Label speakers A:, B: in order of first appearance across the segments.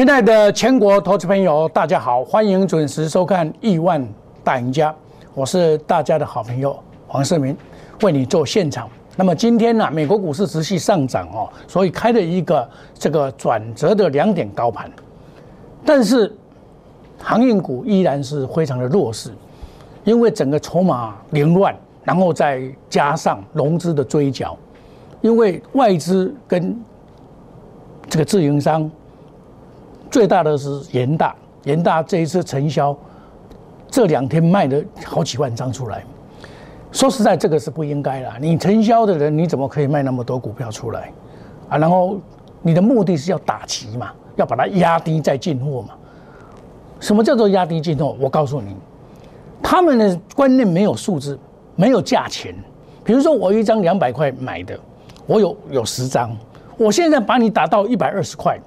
A: 亲爱的全国投资朋友，大家好，欢迎准时收看《亿万大赢家》，我是大家的好朋友。黄世明，为你做现场。那么今天呢，美国股市持续上涨哦，所以开了一个这个转折的两点高盘，但是航运股依然是非常的弱势，因为整个筹码凌乱，然后再加上融资的追缴，因为外资跟这个自营商。最大的是延大，延大这一次承销，这两天卖了好几万张出来。说实在，这个是不应该的。你承销的人，你怎么可以卖那么多股票出来啊？然后你的目的是要打击嘛，要把它压低再进货嘛？什么叫做压低进货？我告诉你，他们的观念没有数字，没有价钱。比如说，我一张两百块买的，我有有十张，我现在把你打到一百二十块。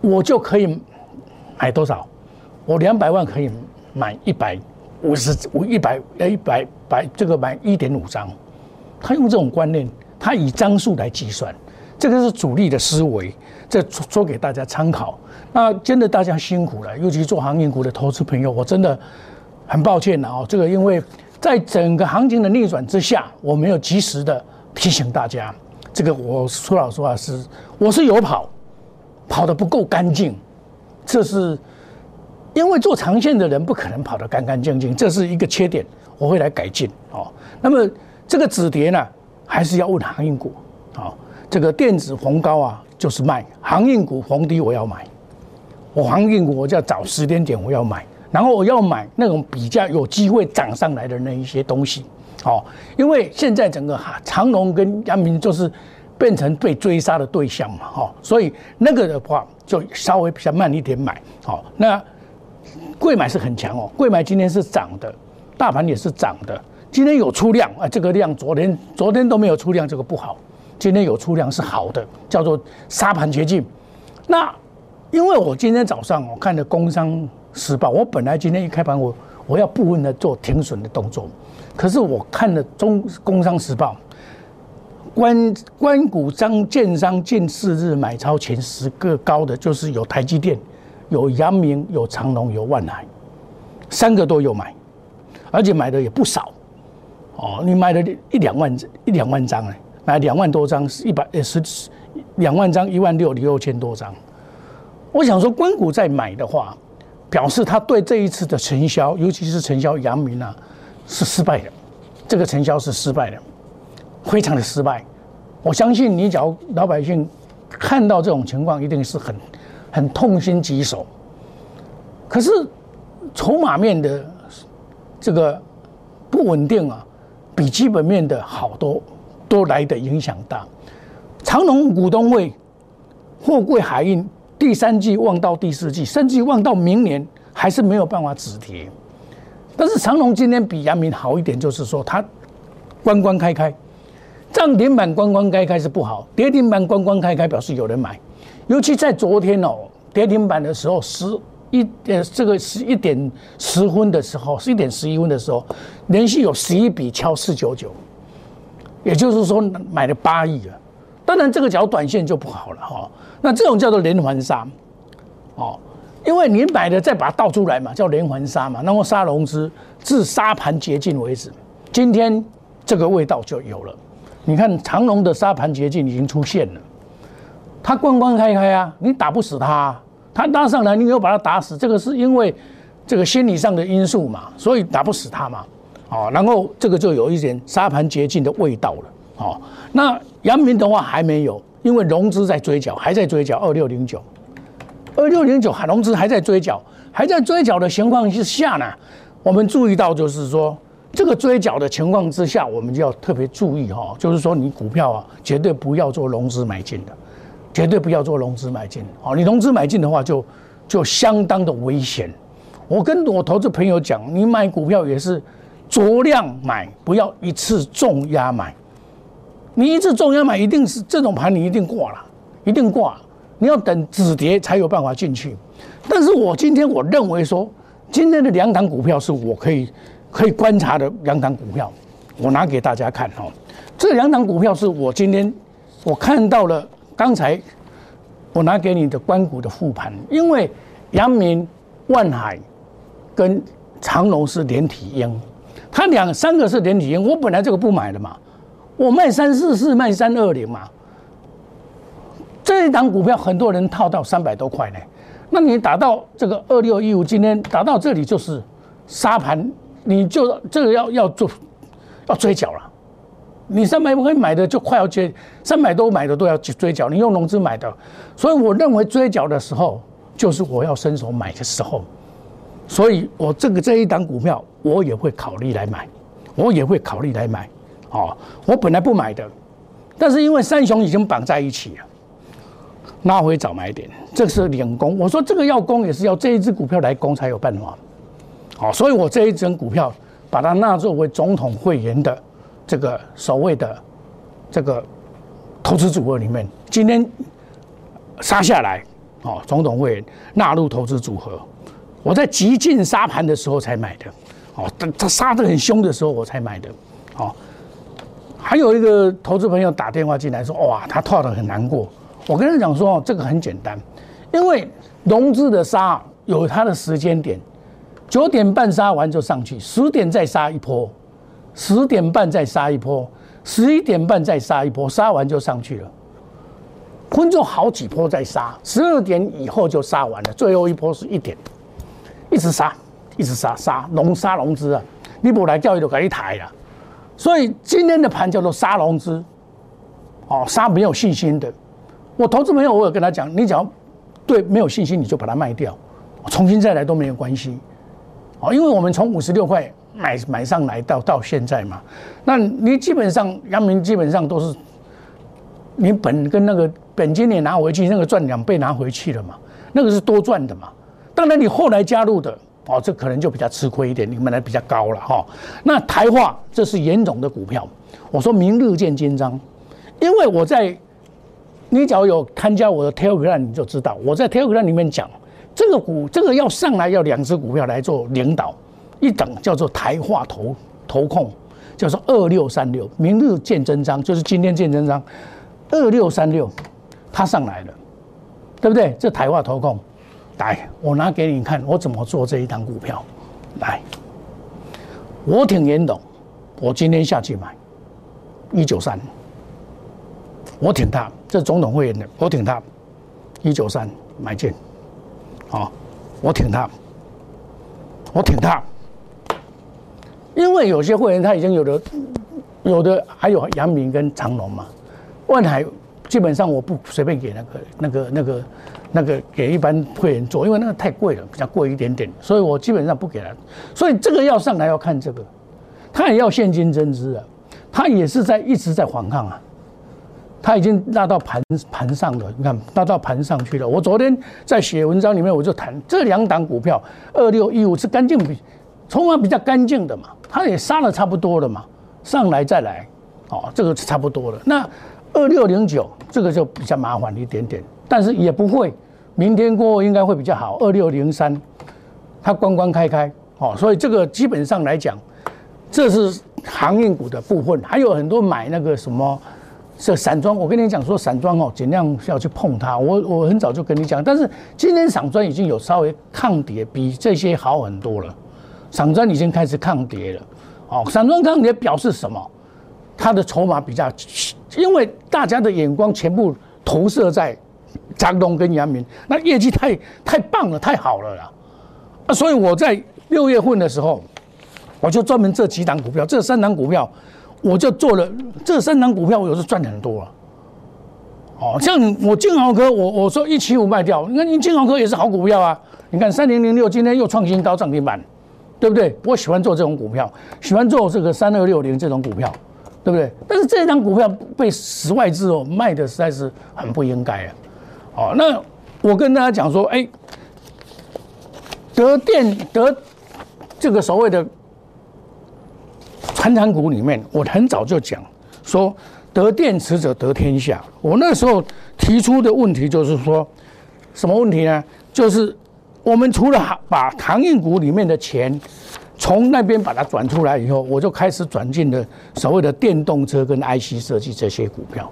A: 我就可以买多少？我两百万可以买一百五十五一百呃一百百这个买一点五张。他用这种观念，他以张数来计算，这个是主力的思维，这说给大家参考。那真的大家辛苦了，尤其做航运股的投资朋友，我真的很抱歉了哦。这个因为在整个行情的逆转之下，我没有及时的提醒大家。这个我说老实话是，我是有跑。跑得不够干净，这是因为做长线的人不可能跑得干干净净，这是一个缺点，我会来改进哦。那么这个止跌呢，还是要问航运股啊。这个电子逢高啊，就是卖；航运股逢低我要买。我航运股我就要找时间点我要买，然后我要买那种比较有机会涨上来的那一些东西哦。因为现在整个长隆跟阳明就是。变成被追杀的对象嘛，哈，所以那个的话就稍微比较慢一点买，好，那贵买是很强哦，贵买今天是涨的，大盘也是涨的，今天有出量啊，这个量昨天昨天都没有出量，这个不好，今天有出量是好的，叫做沙盘绝境。那因为我今天早上我看的《工商时报》，我本来今天一开盘我我要部分的做停损的动作，可是我看了《中工商时报》。关关谷张建商近四日买超前十个高的，就是有台积电、有阳明、有长隆、有万海，三个都有买，而且买的也不少。哦，你买了一两万一两万张哎，买两万多张，一百呃十两万张一万六六千多张。我想说，关谷在买的话，表示他对这一次的承销，尤其是承销阳明啊，是失败的。这个承销是失败的。非常的失败，我相信你，假如老百姓看到这种情况，一定是很很痛心疾首。可是筹码面的这个不稳定啊，比基本面的好多都来的影响大。长隆股东会货柜海运第三季望到第四季，甚至望到明年，还是没有办法止跌。但是长隆今天比阳明好一点，就是说它关关开开。涨停板关关开开是不好，跌停板关关开开表示有人买，尤其在昨天哦，跌停板的时候十一呃这个十一点十分的时候，十一点十一分的时候，连续有十一笔敲四九九，也就是说买了八亿了。当然这个叫短线就不好了哈，那这种叫做连环杀，哦，因为你买的再把它倒出来嘛，叫连环杀嘛，那么杀融资至杀盘接近为止，今天这个味道就有了。你看长隆的沙盘捷径已经出现了，它关关开开啊，你打不死它，它拉上来你又把它打死，这个是因为这个心理上的因素嘛，所以打不死它嘛，哦，然后这个就有一点沙盘捷径的味道了，哦，那阳明的话还没有，因为融资在追缴，还在追缴二六零九，二六零九海融资还在追缴，还在追缴的情况之下呢，我们注意到就是说。这个追缴的情况之下，我们就要特别注意哈，就是说你股票啊，绝对不要做融资买进的，绝对不要做融资买进。好，你融资买进的话，就就相当的危险。我跟我投资朋友讲，你买股票也是酌量买，不要一次重压买。你一次重压买，一定是这种盘你一定挂了，一定挂。你要等止跌才有办法进去。但是我今天我认为说，今天的两档股票是我可以。可以观察的两档股票，我拿给大家看哈。这两档股票是我今天我看到了，刚才我拿给你的关谷的复盘，因为阳明、万海跟长隆是连体婴，它两三个是连体婴，我本来这个不买的嘛，我卖三四四，卖三二零嘛。这一档股票很多人套到三百多块呢，那你打到这个二六一五，今天打到这里就是沙盘，你就这个要要做要追缴了。你三百块买的就快要接三百多买的都要追缴，你用融资买的，所以我认为追缴的时候就是我要伸手买的时候，所以我这个这一档股票我也会考虑来买，我也会考虑来买，哦，我本来不买的，但是因为三雄已经绑在一起了，拉回早买点，这是领攻，我说这个要攻也是要这一只股票来攻才有办法，好，所以我这一只股票把它纳作为总统会员的。这个所谓的这个投资组合里面，今天杀下来，哦，总统会纳入投资组合。我在极尽杀盘的时候才买的，哦，他他杀的很凶的时候我才买的，哦。还有一个投资朋友打电话进来说，哇，他套的很难过。我跟他讲说，这个很简单，因为融资的杀有它的时间点，九点半杀完就上去，十点再杀一波。十点半再杀一波，十一点半再杀一波，杀完就上去了。分钟好几波再杀，十二点以后就杀完了。最后一波是一点，一直杀，一直杀，杀龙杀龙资啊！你不来教育都给你抬了。所以今天的盘叫做杀龙资，哦，杀没有信心的。我投资朋友，我有跟他讲，你只要对没有信心，你就把它卖掉，重新再来都没有关系。哦，因为我们从五十六块。买买上来到到现在嘛，那你基本上阳明基本上都是你本跟那个本金也拿回去，那个赚两倍拿回去了嘛，那个是多赚的嘛。当然你后来加入的哦，这可能就比较吃亏一点，你们来比较高了哈。那台化这是严总的股票，我说明日见金章，因为我在你只要有参加我的 Telegram，你就知道我在 Telegram 里面讲这个股这个要上来要两只股票来做领导。一等叫做台化投投控，叫做二六三六，明日见真章，就是今天见真章，二六三六，它上来了，对不对？这台化投控，来，我拿给你看，我怎么做这一档股票，来，我挺严董，我今天下去买一九三，我挺他，这总统会员的，我挺他，一九三买进，好，我挺他，我挺他。因为有些会员他已经有的，有的还有阳明跟长隆嘛，万海基本上我不随便给那个那个那个那个给一般会员做，因为那个太贵了，比较贵一点点，所以我基本上不给他。所以这个要上来要看这个，他也要现金增资啊，他也是在一直在反抗啊，它已经拉到盘盘上了，你看拉到盘上去了。我昨天在写文章里面我就谈这两档股票，二六一五是干净比。筹码比较干净的嘛，它也杀了差不多了嘛，上来再来，哦，这个是差不多了。那二六零九这个就比较麻烦一点点，但是也不会，明天过后应该会比较好。二六零三，它关关开开，哦，所以这个基本上来讲，这是航运股的部分，还有很多买那个什么，这散装。我跟你讲说散装哦，尽量要去碰它。我我很早就跟你讲，但是今天散装已经有稍微抗跌，比这些好很多了。散装已经开始抗跌了，哦，散装抗跌表示什么？它的筹码比较，因为大家的眼光全部投射在张东跟杨明，那业绩太太棒了，太好了啦，啊，所以我在六月份的时候，我就专门这几档股票，这三档股票，我就做了这三档股票，我有时赚很多了，哦，像我金豪科，我我说一七五卖掉，你看金豪科也是好股票啊，你看三零零六今天又创新高涨停板。对不对？我喜欢做这种股票，喜欢做这个三二六零这种股票，对不对？但是这张股票被十外资哦卖的实在是很不应该啊！哦，那我跟大家讲说，哎，德电德这个所谓的传产股里面，我很早就讲说，得电池者得天下。我那时候提出的问题就是说，什么问题呢？就是。我们除了把航运股里面的钱从那边把它转出来以后，我就开始转进了所谓的电动车跟 IC 设计这些股票。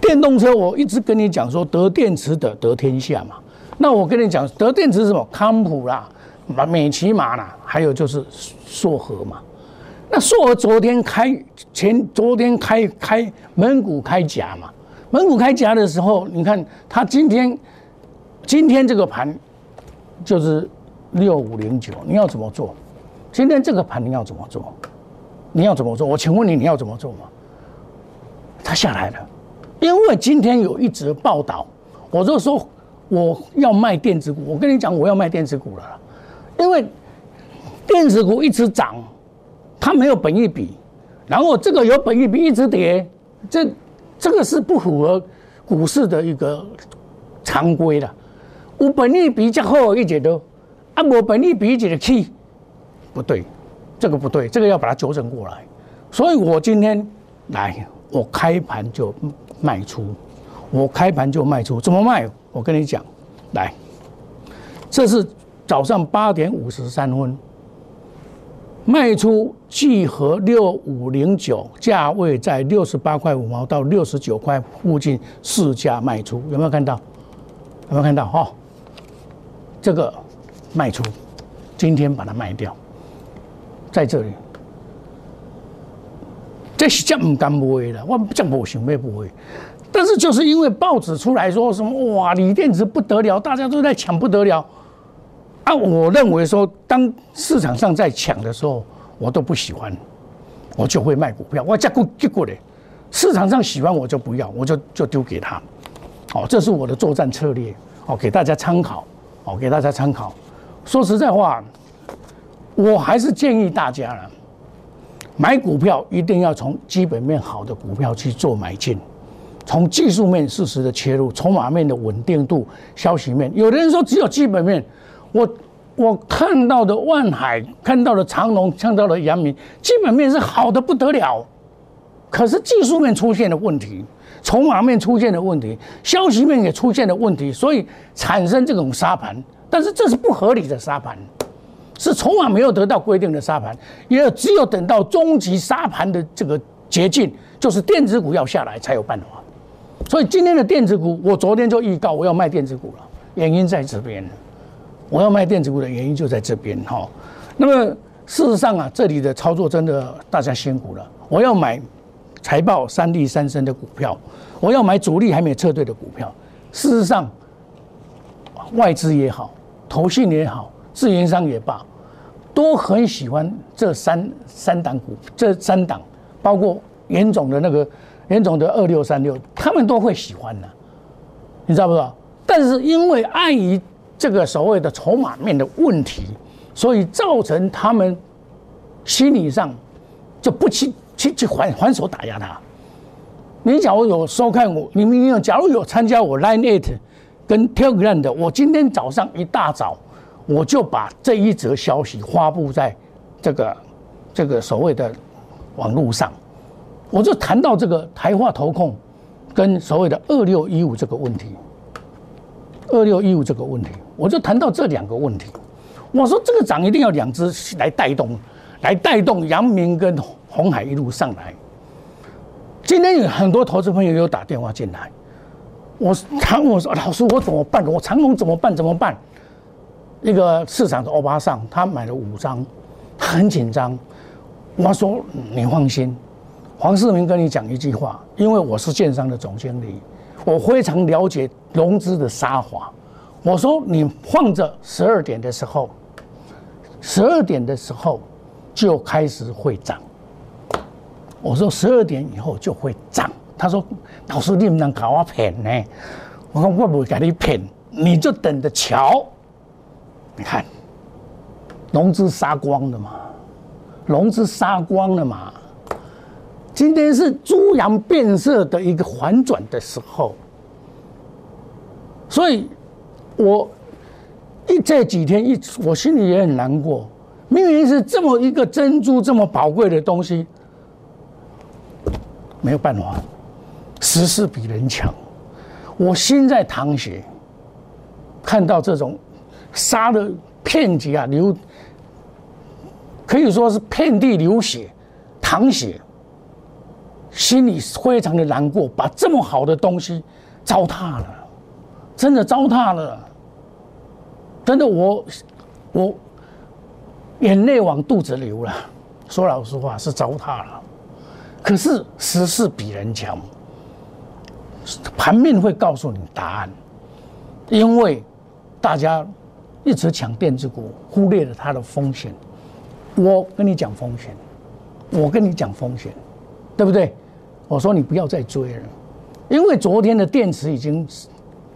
A: 电动车我一直跟你讲说，得电池的得天下嘛。那我跟你讲，得电池什么？康普啦，美骑马啦，还有就是硕和嘛。那硕和昨天开前，昨天开开门股开夹嘛。门股开夹的时候，你看它今天今天这个盘就是六五零九，你要怎么做？今天这个盘你要怎么做？你要怎么做？我请问你，你要怎么做吗？它下来了，因为今天有一则报道，我就说我要卖电子股。我跟你讲，我要卖电子股了，因为电子股一直涨，它没有本益比，然后这个有本益比一直跌，这这个是不符合股市的一个常规的。有本益比较好一点的，啊，无本益比一点去。不对，这个不对，这个要把它纠正过来。所以我今天来，我开盘就卖出，我开盘就卖出，怎么卖？我跟你讲，来，这是早上八点五十三分卖出，聚合六五零九，价位在六十八块五毛到六十九块附近市价卖出，有没有看到？有没有看到？哈，这个卖出，今天把它卖掉。在这里，这是真唔敢卖了，我真无想要卖。但是就是因为报纸出来说什么哇，锂电池不得了，大家都在抢不得了啊！我认为说，当市场上在抢的时候，我都不喜欢，我就会卖股票。我价股结果嘞，市场上喜欢我就不要，我就就丢给他。哦，这是我的作战策略哦，给大家参考哦，给大家参考。说实在话。我还是建议大家了，买股票一定要从基本面好的股票去做买进，从技术面适时的切入，筹码面的稳定度，消息面。有的人说只有基本面，我我看到的万海，看到的长隆，看到的阳明，基本面是好的不得了，可是技术面出现了问题，筹码面出现了问题，消息面也出现了问题，所以产生这种沙盘，但是这是不合理的沙盘。是筹码没有得到规定的沙盘，也只有等到终极沙盘的这个捷径，就是电子股要下来才有办法。所以今天的电子股，我昨天就预告我要卖电子股了，原因在这边。我要卖电子股的原因就在这边哈。那么事实上啊，这里的操作真的大家辛苦了。我要买财报三利三升的股票，我要买主力还没撤退的股票。事实上，外资也好，投信也好。自营商也罢，都很喜欢这三三档股，这三档包括严总的那个严总的二六三六，他们都会喜欢的，你知道不知道？但是因为碍于这个所谓的筹码面的问题，所以造成他们心理上就不去去去还还手打压他。你假如有收看我，你们有假如有参加我 Line Eight 跟 Telegram 的，我今天早上一大早。我就把这一则消息发布在这个这个所谓的网络上，我就谈到这个台化投控跟所谓的二六一五这个问题，二六一五这个问题，我就谈到这两个问题。我说这个涨一定要两只来带动，来带动阳明跟红海一路上来。今天有很多投资朋友有打电话进来，我他问我说：“老师，我怎么办？我长龙怎么办？怎么办？”一个市场的欧巴桑，他买了五张，他很紧张。我说你放心，黄世明跟你讲一句话，因为我是建商的总经理，我非常了解融资的杀法。我说你放着十二点的时候，十二点的时候就开始会涨。我说十二点以后就会涨。他说老师你不能搞我骗呢。我说我不会给你骗，你就等着瞧。你看，融资杀光了嘛？融资杀光了嘛？今天是猪羊变色的一个反转的时候，所以，我一这几天一，我心里也很难过。明明是这么一个珍珠这么宝贵的东西，没有办法，时势比人强，我心在淌血，看到这种。杀的片级啊，流可以说是遍地流血、淌血，心里非常的难过，把这么好的东西糟蹋了，真的糟蹋了，真的我我眼泪往肚子流了。说老实话是糟蹋了，可是时势比人强，盘面会告诉你答案，因为大家一直抢电子股，忽略了它的风险。我跟你讲风险，我跟你讲风险，对不对？我说你不要再追了，因为昨天的电池已经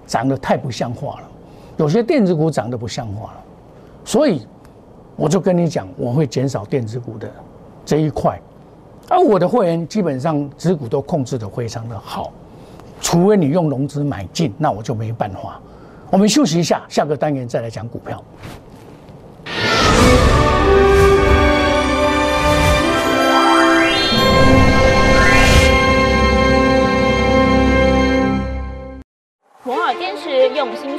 A: 涨得太不像话了，有些电子股涨得不像话了，所以我就跟你讲，我会减少电子股的这一块，而我的会员基本上持股都控制得非常的好，除非你用融资买进，那我就没办法。我们休息一下，下个单元再来讲股票。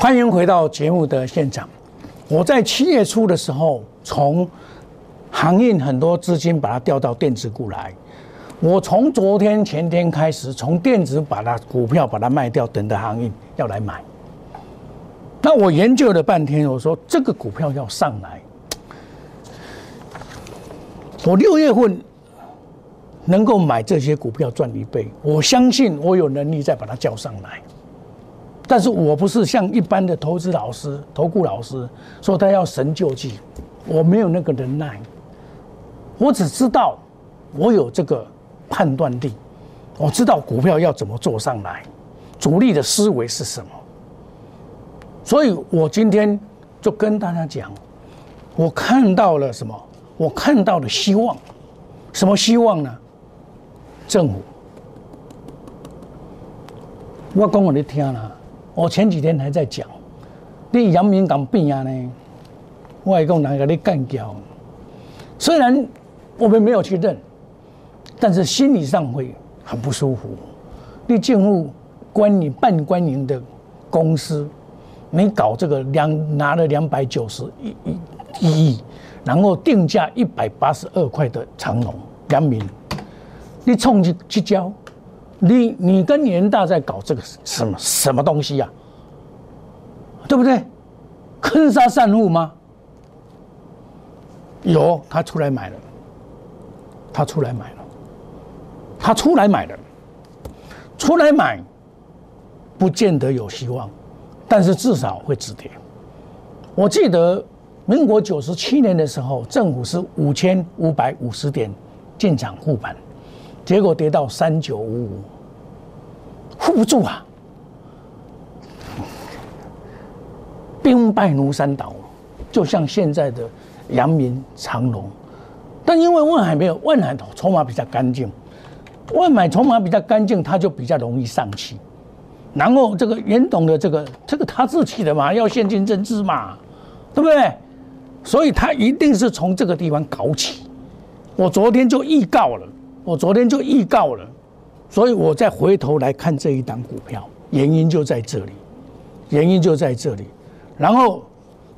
A: 欢迎回到节目的现场。我在七月初的时候，从航运很多资金把它调到电子股来。我从昨天前天开始，从电子把它股票把它卖掉，等着航运要来买。那我研究了半天，我说这个股票要上来，我六月份能够买这些股票赚一倍，我相信我有能力再把它叫上来。但是我不是像一般的投资老师、投顾老师说他要神救济，我没有那个能耐。我只知道我有这个判断力，我知道股票要怎么做上来，主力的思维是什么。所以我今天就跟大家讲，我看到了什么？我看到了希望。什么希望呢？政府，我讲我你听了。我前几天还在讲，你阳明港变啊呢，外公难给你干掉。虽然我们没有去认，但是心理上会很不舒服。你进入官营办官营的公司，你搞这个两拿了两百九十一一亿，然后定价一百八十二块的长龙阳明，你冲去去交。你你跟联大在搞这个什么什么东西呀？对不对？坑杀散户吗？有，他出来买了，他出来买了，他出来买了，出来买，不见得有希望，但是至少会止跌。我记得民国九十七年的时候，政府是五千五百五十点进场护盘。结果跌到三九五五，护不住啊！兵败如山倒，就像现在的阳明长隆，但因为万海没有万海筹码比较干净，万海筹码比较干净，它就比较容易上去。然后这个严董的这个这个他自己的嘛，要现金增资嘛，对不对？所以他一定是从这个地方搞起。我昨天就预告了。我昨天就预告了，所以我再回头来看这一档股票，原因就在这里，原因就在这里。然后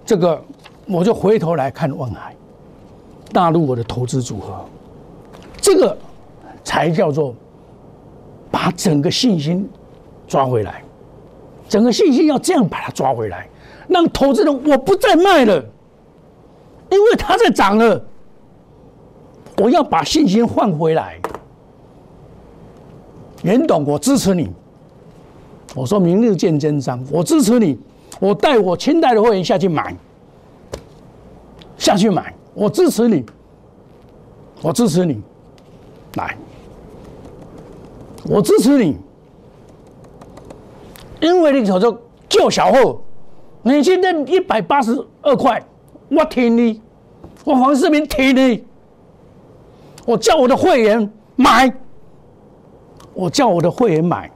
A: 这个我就回头来看万海，纳入我的投资组合，这个才叫做把整个信心抓回来，整个信心要这样把它抓回来，让投资人我不再卖了，因为它在涨了，我要把信心换回来。袁董，我支持你。我说明日见真章，我支持你。我带我清代的会员下去买，下去买，我支持你，我支持你，来，我支持你，因为你叫做救小贺，你现在一百八十二块，我挺你，我黄世明挺你，我叫我的会员买，我叫我的会员买，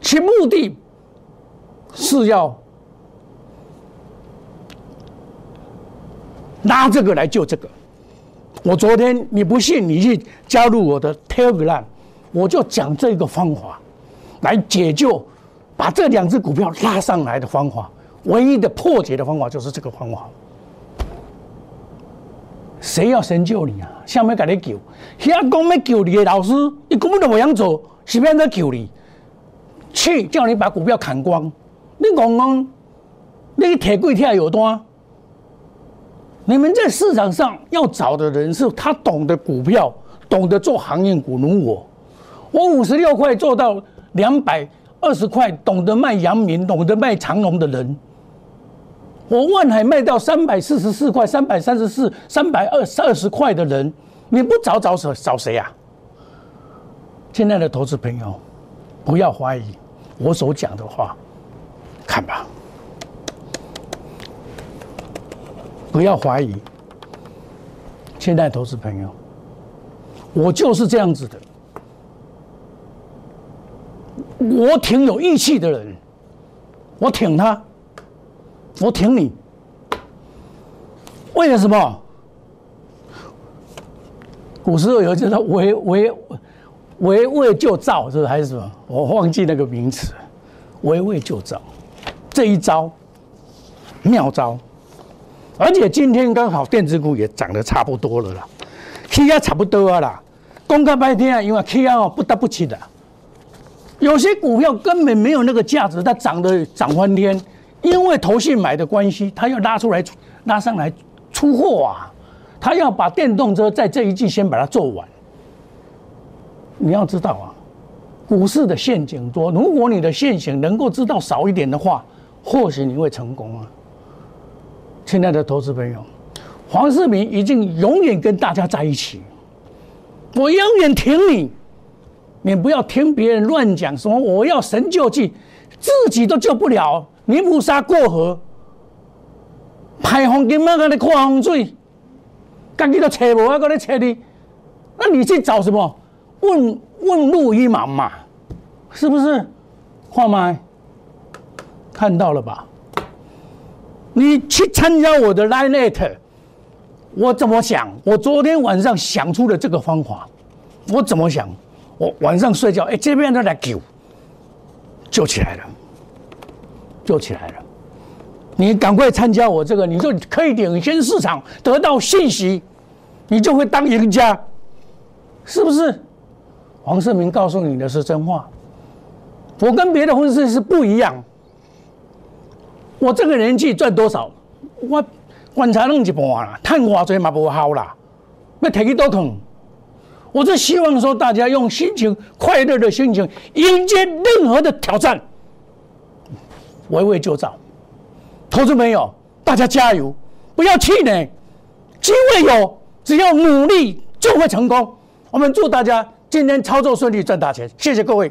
A: 其目的是要。拿这个来救这个，我昨天你不信，你去加入我的 Telegram，我就讲这个方法，来解救，把这两只股票拉上来的方法，唯一的破解的方法就是这个方法。谁要神救你啊？下面给你救，遐讲要救你的老师，你根本都不想做，是边在救你？去叫你把股票砍光，你讲讲，你铁柜跳有多？你们在市场上要找的人是他懂得股票，懂得做行业股，如我。我五十六块做到两百二十块，懂得卖阳明，懂得卖长隆的人。我万海卖到三百四十四块，三百三十四，三百二二十块的人，你不找找找找谁呀？亲爱的投资朋友，不要怀疑我所讲的话，看吧。不要怀疑，现在投资朋友，我就是这样子的。我挺有义气的人，我挺他，我挺你。为了什么？古时候有叫做“围围围魏救赵”，是还是什么？我忘记那个名词，“围魏救赵”这一招妙招。而且今天刚好电子股也涨得差不多了啦，K 压差不多啊啦。公开白天啊，因为 K 压哦不得不起的，有些股票根本没有那个价值，它涨得涨翻天，因为投信买的关系，他要拉出来拉上来出货啊，他要把电动车在这一季先把它做完。你要知道啊，股市的陷阱多，如果你的陷阱能够知道少一点的话，或许你会成功啊。亲爱的投资朋友，黄世明已经永远跟大家在一起，我永远挺你。你不要听别人乱讲什么，我要神救济，自己都救不了。泥菩萨过河，排风金嘛，搁你看风水，家己都找无，还搁你找你，那你去找什么？问问路一盲嘛，是不是？话麦，看到了吧？你去参加我的 Line，我怎么想？我昨天晚上想出了这个方法。我怎么想？我晚上睡觉，哎，这边都来救，救起来了，救起来了。你赶快参加我这个，你就可以领先市场，得到信息，你就会当赢家，是不是？黄世明告诉你的是真话，我跟别的分析师不一样。我这个年纪赚多少？我观察弄一半啦，赚偌济嘛无效啦，要提去多坑。我是希望说，大家用心情快乐的心情迎接任何的挑战，围魏救赵。投资朋友，大家加油，不要气馁，机会有，只要努力就会成功。我们祝大家今天操作顺利，赚大钱。谢谢各位。